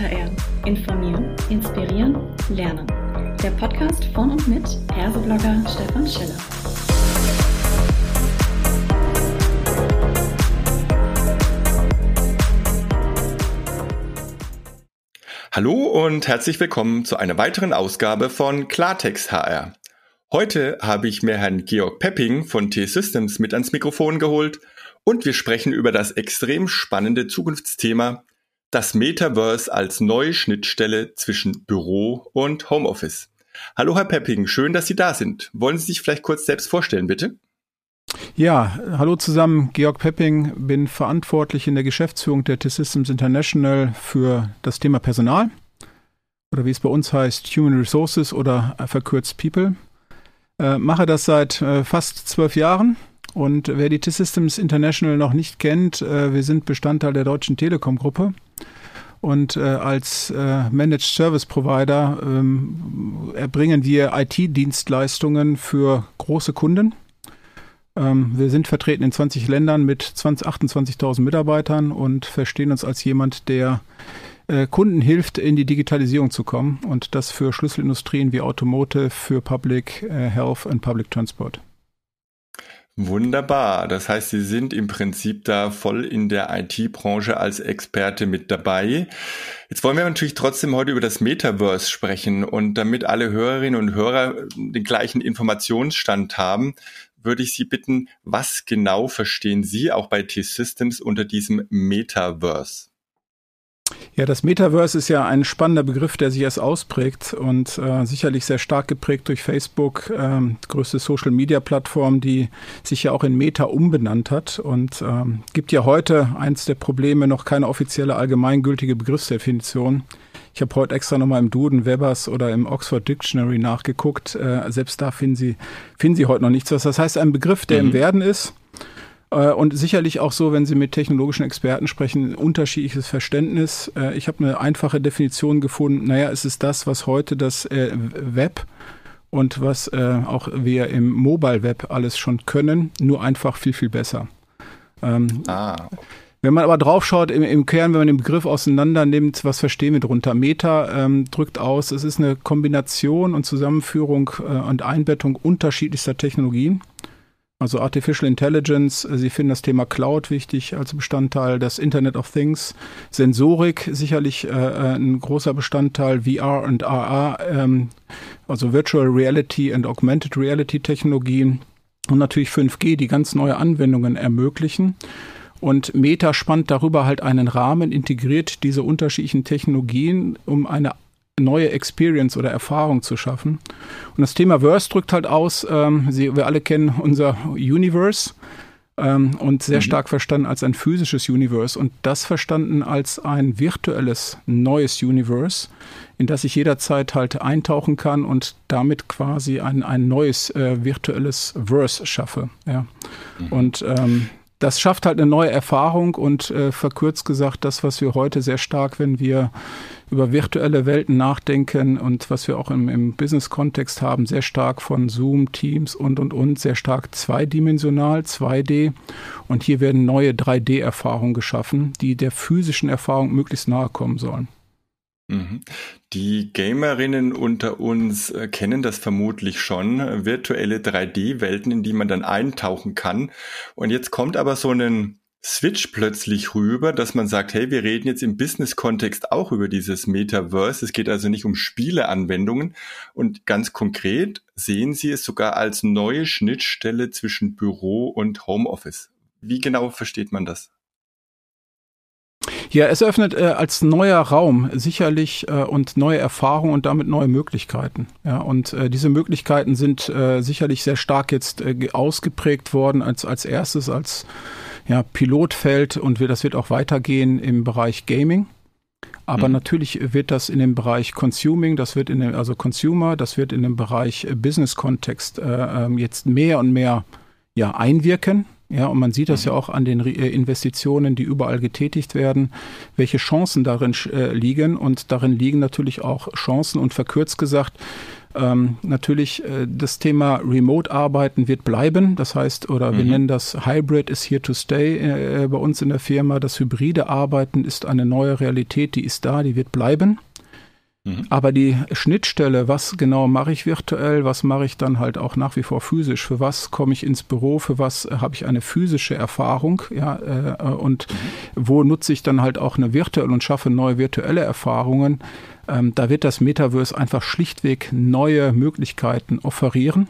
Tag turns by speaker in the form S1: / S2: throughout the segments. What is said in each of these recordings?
S1: HR. Informieren, inspirieren, lernen. Der Podcast von und mit Herseblogger Stefan Schiller.
S2: Hallo und herzlich willkommen zu einer weiteren Ausgabe von Klartext HR. Heute habe ich mir Herrn Georg Pepping von T-Systems mit ans Mikrofon geholt und wir sprechen über das extrem spannende Zukunftsthema, das Metaverse als neue Schnittstelle zwischen Büro und Homeoffice. Hallo Herr Pepping, schön, dass Sie da sind. Wollen Sie sich vielleicht kurz selbst vorstellen, bitte?
S3: Ja, hallo zusammen, Georg Pepping, bin verantwortlich in der Geschäftsführung der T-Systems International für das Thema Personal oder wie es bei uns heißt, Human Resources oder verkürzt People. Äh, mache das seit äh, fast zwölf Jahren. Und wer die T-Systems International noch nicht kennt, äh, wir sind Bestandteil der Deutschen Telekom-Gruppe. Und äh, als äh, Managed Service Provider ähm, erbringen wir IT-Dienstleistungen für große Kunden. Ähm, wir sind vertreten in 20 Ländern mit 20, 28.000 Mitarbeitern und verstehen uns als jemand, der äh, Kunden hilft, in die Digitalisierung zu kommen und das für Schlüsselindustrien wie Automotive, für Public äh, Health und Public Transport.
S2: Wunderbar. Das heißt, Sie sind im Prinzip da voll in der IT-Branche als Experte mit dabei. Jetzt wollen wir natürlich trotzdem heute über das Metaverse sprechen und damit alle Hörerinnen und Hörer den gleichen Informationsstand haben, würde ich Sie bitten, was genau verstehen Sie auch bei T-Systems unter diesem Metaverse?
S3: Ja, das Metaverse ist ja ein spannender Begriff, der sich erst ausprägt und äh, sicherlich sehr stark geprägt durch Facebook, ähm, größte Social-Media-Plattform, die sich ja auch in Meta umbenannt hat und ähm, gibt ja heute eins der Probleme noch keine offizielle allgemeingültige Begriffsdefinition. Ich habe heute extra nochmal im Duden Webers oder im Oxford Dictionary nachgeguckt. Äh, selbst da finden Sie, finden Sie heute noch nichts. Was das heißt, ein Begriff, der mhm. im Werden ist und sicherlich auch so, wenn Sie mit technologischen Experten sprechen, unterschiedliches Verständnis. Äh, ich habe eine einfache Definition gefunden. Naja, es ist das, was heute das äh, Web und was auch wir im Mobile Web alles schon können, nur einfach viel, viel besser. Ähm, ah. Wenn man aber draufschaut, im, im Kern, wenn man den Begriff auseinander nimmt, was verstehen wir darunter? Meta ähm, drückt aus, es ist eine Kombination und Zusammenführung äh, und Einbettung unterschiedlichster Technologien. Also Artificial Intelligence, Sie finden das Thema Cloud wichtig als Bestandteil, das Internet of Things, Sensorik sicherlich äh, äh ein großer Bestandteil, VR und AR, ähm, also Virtual Reality und Augmented Reality Technologien. Und natürlich 5G, die ganz neue Anwendungen ermöglichen. Und Meta spannt darüber halt einen Rahmen, integriert diese unterschiedlichen Technologien, um eine neue Experience oder Erfahrung zu schaffen. Und das Thema Verse drückt halt aus, ähm, Sie, wir alle kennen unser Universe ähm, und sehr mhm. stark verstanden als ein physisches Universe und das verstanden als ein virtuelles neues Universe, in das ich jederzeit halt eintauchen kann und damit quasi ein, ein neues äh, virtuelles Verse schaffe. Ja. Mhm. Und ähm, das schafft halt eine neue Erfahrung und äh, verkürzt gesagt das, was wir heute sehr stark, wenn wir über virtuelle Welten nachdenken und was wir auch im, im Business-Kontext haben, sehr stark von Zoom, Teams und, und, und, sehr stark zweidimensional, 2D. Und hier werden neue 3D-Erfahrungen geschaffen, die der physischen Erfahrung möglichst nahe kommen sollen.
S2: Mhm. Die Gamerinnen unter uns äh, kennen das vermutlich schon, virtuelle 3D-Welten, in die man dann eintauchen kann. Und jetzt kommt aber so ein Switch plötzlich rüber, dass man sagt, hey, wir reden jetzt im Business-Kontext auch über dieses Metaverse. Es geht also nicht um Spieleanwendungen. Und ganz konkret sehen Sie es sogar als neue Schnittstelle zwischen Büro und Homeoffice. Wie genau versteht man das?
S3: Ja, es öffnet äh, als neuer Raum sicherlich äh, und neue Erfahrungen und damit neue Möglichkeiten. Ja, und äh, diese Möglichkeiten sind äh, sicherlich sehr stark jetzt äh, ausgeprägt worden als als erstes als ja, Pilotfeld und wir, das wird auch weitergehen im Bereich Gaming. Aber mhm. natürlich wird das in dem Bereich Consuming, das wird in dem, also Consumer, das wird in dem Bereich Business-Kontext äh, ähm, jetzt mehr und mehr ja, einwirken. Ja, und man sieht das ja mhm. auch an den äh, Investitionen, die überall getätigt werden, welche Chancen darin äh, liegen. Und darin liegen natürlich auch Chancen und verkürzt gesagt, Ähm, natürlich, äh, das Thema Remote-Arbeiten wird bleiben. Das heißt, oder wir mhm. nennen das Hybrid is here to stay äh, bei uns in der Firma. Das hybride Arbeiten ist eine neue Realität, die ist da, die wird bleiben. Mhm. Aber die Schnittstelle, was genau mache ich virtuell, was mache ich dann halt auch nach wie vor physisch, für was komme ich ins Büro, für was habe ich eine physische Erfahrung, ja, äh, und mhm. wo nutze ich dann halt auch eine virtuelle und schaffe neue virtuelle Erfahrungen, ähm, da wird das Metaverse einfach schlichtweg neue Möglichkeiten offerieren.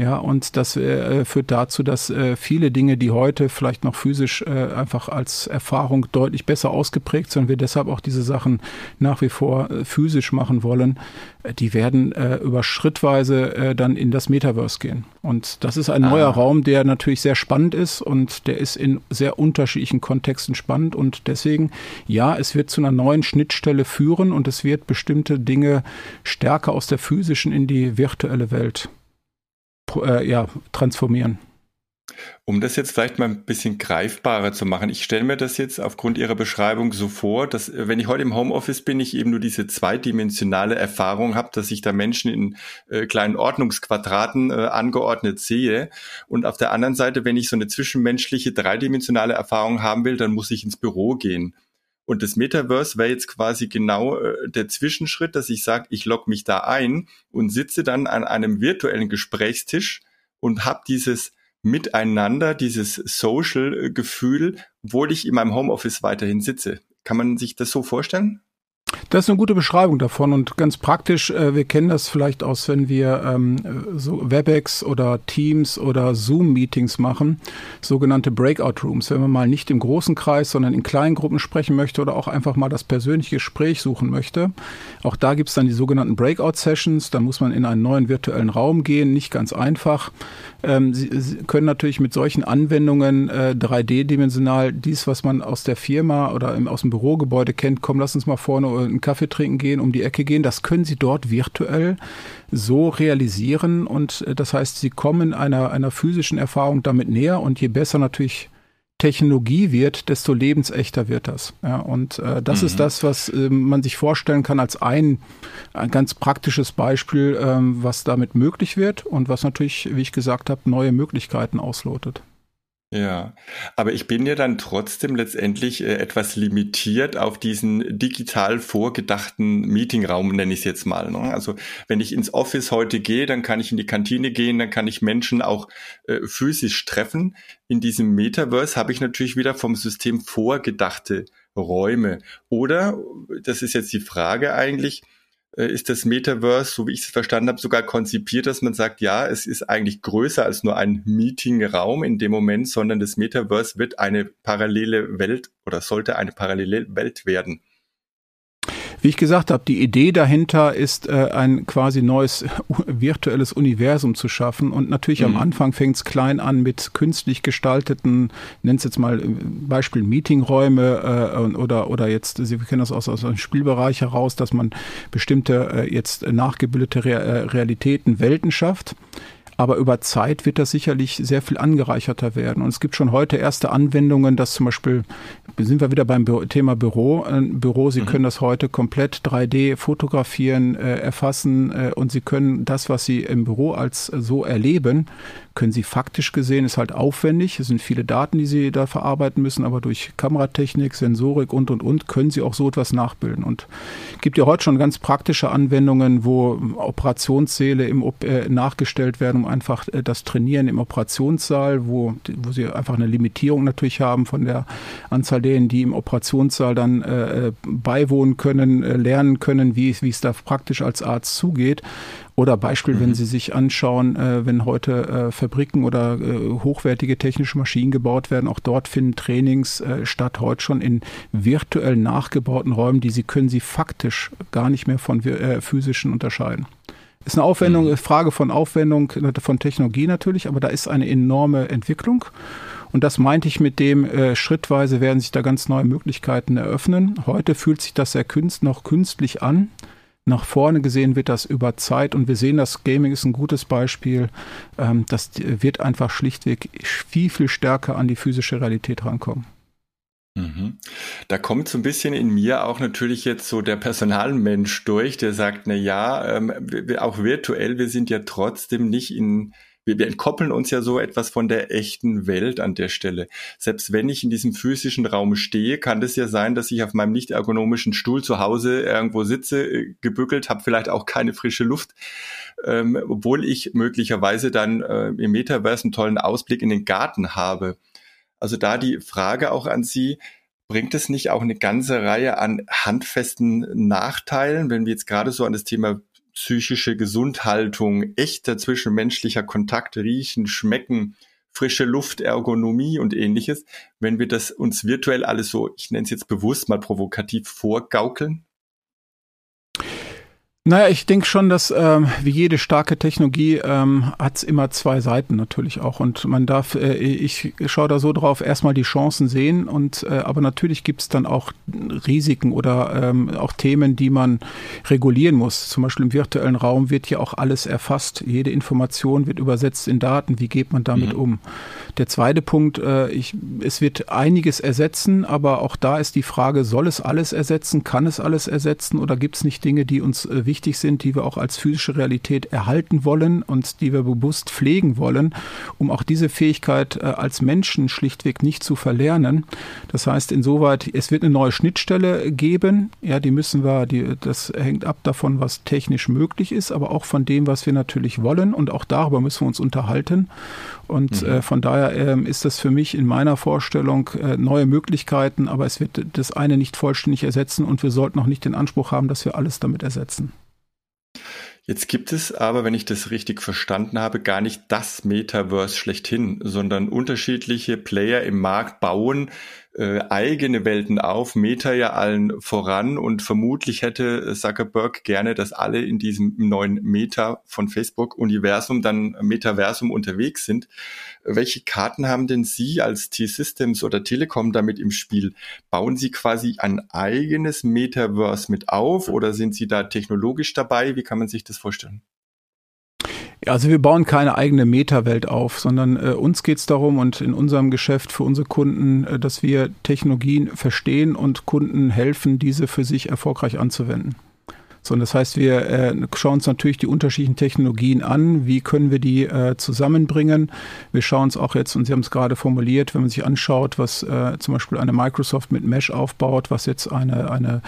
S3: Ja, und das äh, führt dazu, dass äh, viele Dinge, die heute vielleicht noch physisch äh, einfach als Erfahrung deutlich besser ausgeprägt sind, wir deshalb auch diese Sachen nach wie vor äh, physisch machen wollen, äh, die werden äh, über schrittweise äh, dann in das Metaverse gehen. Und das ist ein ah. neuer Raum, der natürlich sehr spannend ist und der ist in sehr unterschiedlichen Kontexten spannend und deswegen, ja, es wird zu einer neuen Schnittstelle führen und es wird bestimmte Dinge stärker aus der physischen in die virtuelle Welt äh, ja, transformieren.
S2: Um das jetzt vielleicht mal ein bisschen greifbarer zu machen, ich stelle mir das jetzt aufgrund Ihrer Beschreibung so vor, dass äh, wenn ich heute im Homeoffice bin, ich eben nur diese zweidimensionale Erfahrung habe, dass ich da Menschen in äh, kleinen Ordnungsquadraten äh, angeordnet sehe. Und auf der anderen Seite, wenn ich so eine zwischenmenschliche dreidimensionale Erfahrung haben will, dann muss ich ins Büro gehen. Und das Metaverse wäre jetzt quasi genau äh, der Zwischenschritt, dass ich sage, ich logge mich da ein und sitze dann an einem virtuellen Gesprächstisch und habe dieses Miteinander, dieses Social-Gefühl, obwohl ich in meinem Homeoffice weiterhin sitze. Kann man sich das so vorstellen?
S3: Das ist eine gute Beschreibung davon und ganz praktisch, äh, wir kennen das vielleicht aus, wenn wir ähm, so WebEx oder Teams oder Zoom-Meetings machen, sogenannte Breakout-Rooms, wenn man mal nicht im großen Kreis, sondern in kleinen Gruppen sprechen möchte oder auch einfach mal das persönliche Gespräch suchen möchte. Auch da gibt es dann die sogenannten Breakout-Sessions, da muss man in einen neuen virtuellen Raum gehen, nicht ganz einfach. Ähm, Sie, Sie können natürlich mit solchen Anwendungen äh, 3D-dimensional dies, was man aus der Firma oder im, aus dem Bürogebäude kennt, komm, lass uns mal vorne einen Kaffee trinken gehen, um die Ecke gehen, das können Sie dort virtuell so realisieren und äh, das heißt, Sie kommen einer, einer physischen Erfahrung damit näher und je besser natürlich Technologie wird, desto lebensechter wird das. Ja, und äh, das mhm. ist das, was äh, man sich vorstellen kann als ein, ein ganz praktisches Beispiel, ähm, was damit möglich wird und was natürlich, wie ich gesagt habe, neue Möglichkeiten auslotet.
S2: Ja, aber ich bin ja dann trotzdem letztendlich äh, etwas limitiert auf diesen digital vorgedachten Meetingraum, nenne ich es jetzt mal. Ne? Also wenn ich ins Office heute gehe, dann kann ich in die Kantine gehen, dann kann ich Menschen auch äh, physisch treffen. In diesem Metaverse habe ich natürlich wieder vom System vorgedachte Räume. Oder, das ist jetzt die Frage eigentlich, ist das Metaverse, so wie ich es verstanden habe, sogar konzipiert, dass man sagt, ja, es ist eigentlich größer als nur ein Meetingraum in dem Moment, sondern das Metaverse wird eine parallele Welt oder sollte eine parallele Welt werden.
S3: Wie ich gesagt habe, die Idee dahinter ist, äh, ein quasi neues virtuelles Universum zu schaffen. Und natürlich mhm. am Anfang fängt es klein an mit künstlich gestalteten, nennt es jetzt mal äh, Beispiel Meetingräume äh, oder, oder jetzt, Sie kennen das aus, aus einem Spielbereich heraus, dass man bestimmte äh, jetzt nachgebildete Re Realitäten, Welten schafft. Aber über Zeit wird das sicherlich sehr viel angereicherter werden. Und es gibt schon heute erste Anwendungen, dass zum Beispiel, sind wir wieder beim Thema Büro, ein Büro, Sie mhm. können das heute komplett 3D fotografieren, äh, erfassen äh, und Sie können das, was Sie im Büro als so erleben, können Sie faktisch gesehen, ist halt aufwendig. Es sind viele Daten, die Sie da verarbeiten müssen, aber durch Kameratechnik, Sensorik und, und, und können Sie auch so etwas nachbilden. Und gibt ja heute schon ganz praktische Anwendungen, wo Operationssäle im, äh, nachgestellt werden, um einfach äh, das Trainieren im Operationssaal, wo, wo Sie einfach eine Limitierung natürlich haben von der Anzahl deren, die im Operationssaal dann äh, äh beiwohnen können, äh, lernen können, wie es da praktisch als Arzt zugeht. Oder Beispiel, mhm. wenn Sie sich anschauen, äh, wenn heute äh, Fabriken oder äh, hochwertige technische Maschinen gebaut werden, auch dort finden Trainings äh, statt, heute schon in virtuell nachgebauten Räumen, die Sie können Sie faktisch gar nicht mehr von äh, physischen unterscheiden. Ist eine Aufwendung, mhm. Frage von Aufwendung von Technologie natürlich, aber da ist eine enorme Entwicklung. Und das meinte ich mit dem, äh, schrittweise werden sich da ganz neue Möglichkeiten eröffnen. Heute fühlt sich das sehr künst, noch künstlich an nach vorne gesehen wird das über Zeit und wir sehen, das Gaming ist ein gutes Beispiel. Ähm, das wird einfach schlichtweg viel, viel stärker an die physische Realität rankommen.
S2: Mhm. Da kommt so ein bisschen in mir auch natürlich jetzt so der Personalmensch durch, der sagt, na ja, ähm, auch virtuell, wir sind ja trotzdem nicht in, wir, wir entkoppeln uns ja so etwas von der echten Welt an der Stelle. Selbst wenn ich in diesem physischen Raum stehe, kann das ja sein, dass ich auf meinem nicht ergonomischen Stuhl zu Hause irgendwo sitze, äh, gebückelt, habe vielleicht auch keine frische Luft, ähm, obwohl ich möglicherweise dann äh, im Metaverse einen tollen Ausblick in den Garten habe. Also da die Frage auch an Sie, bringt es nicht auch eine ganze Reihe an handfesten Nachteilen, wenn wir jetzt gerade so an das Thema psychische Gesundhaltung, echter zwischenmenschlicher Kontakt, riechen, schmecken, frische Luft, Ergonomie und ähnliches, wenn wir das uns virtuell alles so, ich nenne es jetzt bewusst mal provokativ vorgaukeln?
S3: Naja, ich denke schon, dass ähm, wie jede starke Technologie ähm, hat es immer zwei Seiten natürlich auch. Und man darf, äh, ich schaue da so drauf, erstmal die Chancen sehen und äh, aber natürlich gibt es dann auch Risiken oder ähm, auch Themen, die man regulieren muss. Zum Beispiel im virtuellen Raum wird ja auch alles erfasst. Jede Information wird übersetzt in Daten. Wie geht man damit mhm. um? Der zweite Punkt, äh, ich, es wird einiges ersetzen, aber auch da ist die Frage, soll es alles ersetzen? Kann es alles ersetzen oder gibt es nicht Dinge, die uns äh, wichtig wichtig sind, die wir auch als physische Realität erhalten wollen und die wir bewusst pflegen wollen, um auch diese Fähigkeit äh, als Menschen schlichtweg nicht zu verlernen. Das heißt, insoweit, es wird eine neue Schnittstelle geben. Ja, die müssen wir, die, das hängt ab davon, was technisch möglich ist, aber auch von dem, was wir natürlich wollen. Und auch darüber müssen wir uns unterhalten. Und mhm. äh, von daher äh, ist das für mich in meiner Vorstellung äh, neue Möglichkeiten, aber es wird das eine nicht vollständig ersetzen und wir sollten auch nicht den Anspruch haben, dass wir alles damit ersetzen.
S2: Jetzt gibt es aber, wenn ich das richtig verstanden habe, gar nicht das Metaverse schlechthin, sondern unterschiedliche Player im Markt bauen äh, eigene Welten auf, Meta ja allen voran und vermutlich hätte Zuckerberg gerne, dass alle in diesem neuen Meta von Facebook Universum dann Metaversum unterwegs sind. Welche Karten haben denn Sie als T-Systems oder Telekom damit im Spiel? Bauen Sie quasi ein eigenes Metaverse mit auf oder sind Sie da technologisch dabei? Wie kann man sich das vorstellen?
S3: Also wir bauen keine eigene Meta-Welt auf, sondern äh, uns geht es darum und in unserem Geschäft für unsere Kunden, äh, dass wir Technologien verstehen und Kunden helfen, diese für sich erfolgreich anzuwenden. So, das heißt, wir äh, schauen uns natürlich die unterschiedlichen Technologien an. Wie können wir die äh, zusammenbringen? Wir schauen uns auch jetzt, und Sie haben es gerade formuliert, wenn man sich anschaut, was äh, zum Beispiel eine Microsoft mit Mesh aufbaut, was jetzt eine, eine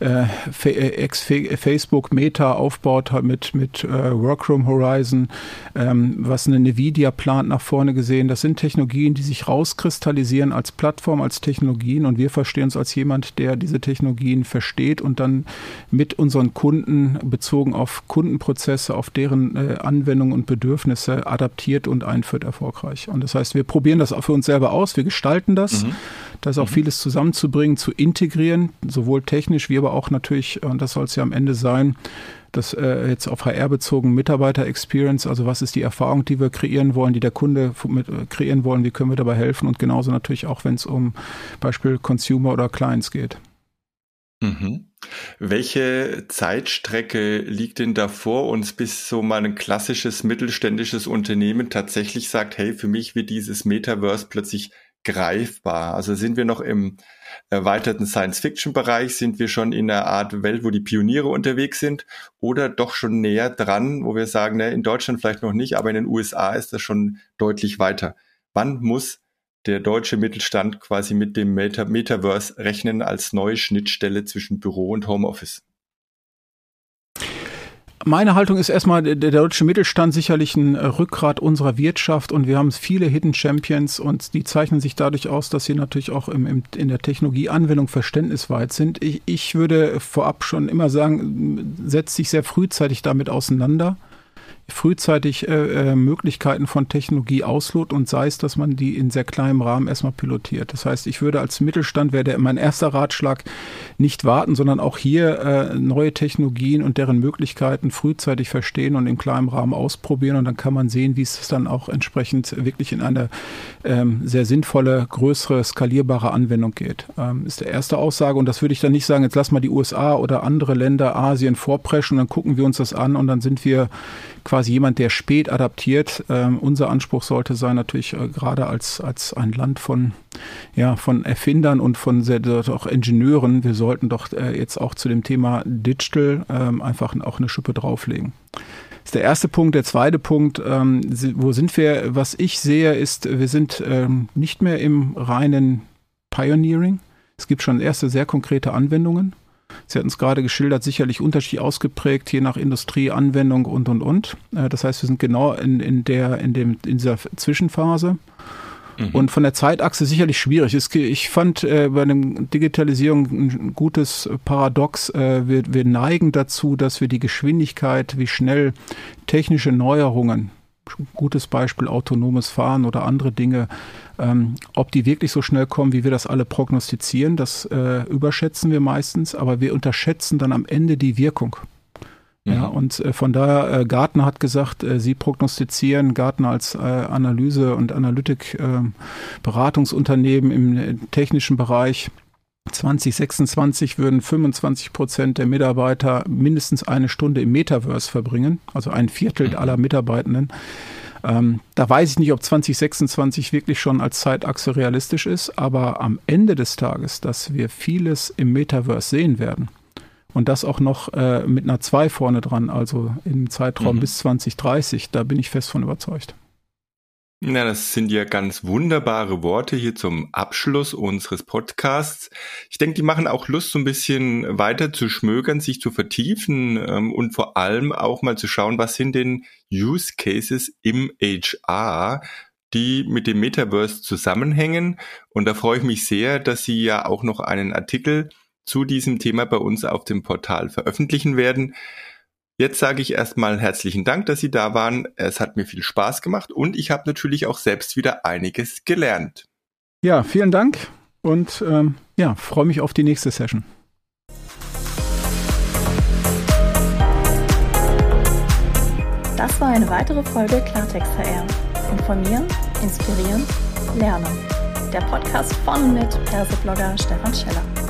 S3: äh, ex Facebook Meta aufbaut mit, mit äh, Workroom Horizon, ähm, was eine Nvidia plant nach vorne gesehen. Das sind Technologien, die sich rauskristallisieren als Plattform, als Technologien und wir verstehen uns als jemand, der diese Technologien versteht und dann mit unseren Kunden bezogen auf Kundenprozesse, auf deren äh, Anwendungen und Bedürfnisse adaptiert und einführt erfolgreich. Und das heißt, wir probieren das auch für uns selber aus, wir gestalten das. Mhm. Da ist auch mhm. vieles zusammenzubringen, zu integrieren, sowohl technisch wie aber auch natürlich, und das soll es ja am Ende sein, das äh, jetzt auf HR bezogen Mitarbeiter-Experience, also was ist die Erfahrung, die wir kreieren wollen, die der Kunde mit, äh, kreieren wollen, wie können wir dabei helfen und genauso natürlich auch, wenn es um Beispiel Consumer oder Clients geht.
S2: Mhm. Welche Zeitstrecke liegt denn da vor uns, bis so mal ein klassisches mittelständisches Unternehmen tatsächlich sagt, hey, für mich wird dieses Metaverse plötzlich greifbar? Also sind wir noch im erweiterten Science-Fiction-Bereich? Sind wir schon in einer Art Welt, wo die Pioniere unterwegs sind? Oder doch schon näher dran, wo wir sagen, ne, in Deutschland vielleicht noch nicht, aber in den USA ist das schon deutlich weiter? Wann muss der deutsche Mittelstand quasi mit dem Meta Metaverse rechnen als neue Schnittstelle zwischen Büro und Homeoffice?
S3: Meine Haltung ist erstmal, der deutsche Mittelstand sicherlich ein äh, Rückgrat unserer Wirtschaft und wir haben viele Hidden Champions und die zeichnen sich dadurch aus, dass sie natürlich auch im, im, in der Technologieanwendung verständnisweit sind. Ich, ich würde vorab schon immer sagen, setzt sich sehr frühzeitig damit auseinander frühzeitig äh, äh, Möglichkeiten von Technologie auslot und sei es, dass man die in sehr kleinem Rahmen erstmal pilotiert. Das heißt, ich würde als Mittelstand, wäre mein erster Ratschlag, nicht warten, sondern auch hier äh, neue Technologien und deren Möglichkeiten frühzeitig verstehen und im kleinen Rahmen ausprobieren und dann kann man sehen, wie es dann auch entsprechend wirklich in eine ähm, sehr sinnvolle, größere, skalierbare Anwendung geht. Ähm, ist der erste Aussage und das würde ich dann nicht sagen, jetzt lass mal die USA oder andere Länder, Asien vorpreschen und dann gucken wir uns das an und dann sind wir quasi jemand, der spät adaptiert. Ähm, unser Anspruch sollte sein, natürlich äh, gerade als, als ein Land von, ja, von Erfindern und von sehr, auch Ingenieuren, wir sollten doch äh, jetzt auch zu dem Thema Digital ähm, einfach auch eine Schippe drauflegen. Das ist der erste Punkt. Der zweite Punkt, ähm, wo sind wir? Was ich sehe, ist, wir sind ähm, nicht mehr im reinen Pioneering. Es gibt schon erste sehr konkrete Anwendungen. Sie hatten es gerade geschildert, sicherlich unterschiedlich ausgeprägt, je nach Industrie, Anwendung und, und, und. Äh, das heißt, wir sind genau in, in, der, in, dem, in dieser Zwischenphase. Mhm. Und von der Zeitachse sicherlich schwierig. Ich fand äh, bei der Digitalisierung ein gutes Paradox. Äh, wir, wir neigen dazu, dass wir die Geschwindigkeit, wie schnell technische Neuerungen gutes Beispiel autonomes Fahren oder andere Dinge, ähm, ob die wirklich so schnell kommen, wie wir das alle prognostizieren, das äh, überschätzen wir meistens, aber wir unterschätzen dann am Ende die Wirkung. Mhm. Ja, und äh, von daher, äh, Gartner hat gesagt, äh, sie prognostizieren, Gartner als äh, Analyse- und Analytik-Beratungsunternehmen ähm, im äh, technischen Bereich, 2026 würden 25 Prozent der Mitarbeiter mindestens eine Stunde im Metaverse verbringen, also ein Viertel mhm. aller Mitarbeitenden. Ähm, da weiß ich nicht, ob 2026 wirklich schon als Zeitachse realistisch ist, aber am Ende des Tages, dass wir vieles im Metaverse sehen werden und das auch noch äh, mit einer 2 vorne dran, also im Zeitraum mhm. bis 2030, da bin ich fest von überzeugt.
S2: Na, das sind ja ganz wunderbare Worte hier zum Abschluss unseres Podcasts. Ich denke, die machen auch Lust, so ein bisschen weiter zu schmögern, sich zu vertiefen ähm, und vor allem auch mal zu schauen, was sind denn Use Cases im HR, die mit dem Metaverse zusammenhängen. Und da freue ich mich sehr, dass Sie ja auch noch einen Artikel zu diesem Thema bei uns auf dem Portal veröffentlichen werden. Jetzt sage ich erstmal herzlichen Dank, dass Sie da waren. Es hat mir viel Spaß gemacht und ich habe natürlich auch selbst wieder einiges gelernt.
S3: Ja, vielen Dank und ähm, ja, freue mich auf die nächste Session.
S1: Das war eine weitere Folge Klartext HR. Informieren, inspirieren, lernen. Der Podcast von und mit Perseblogger Stefan Scheller.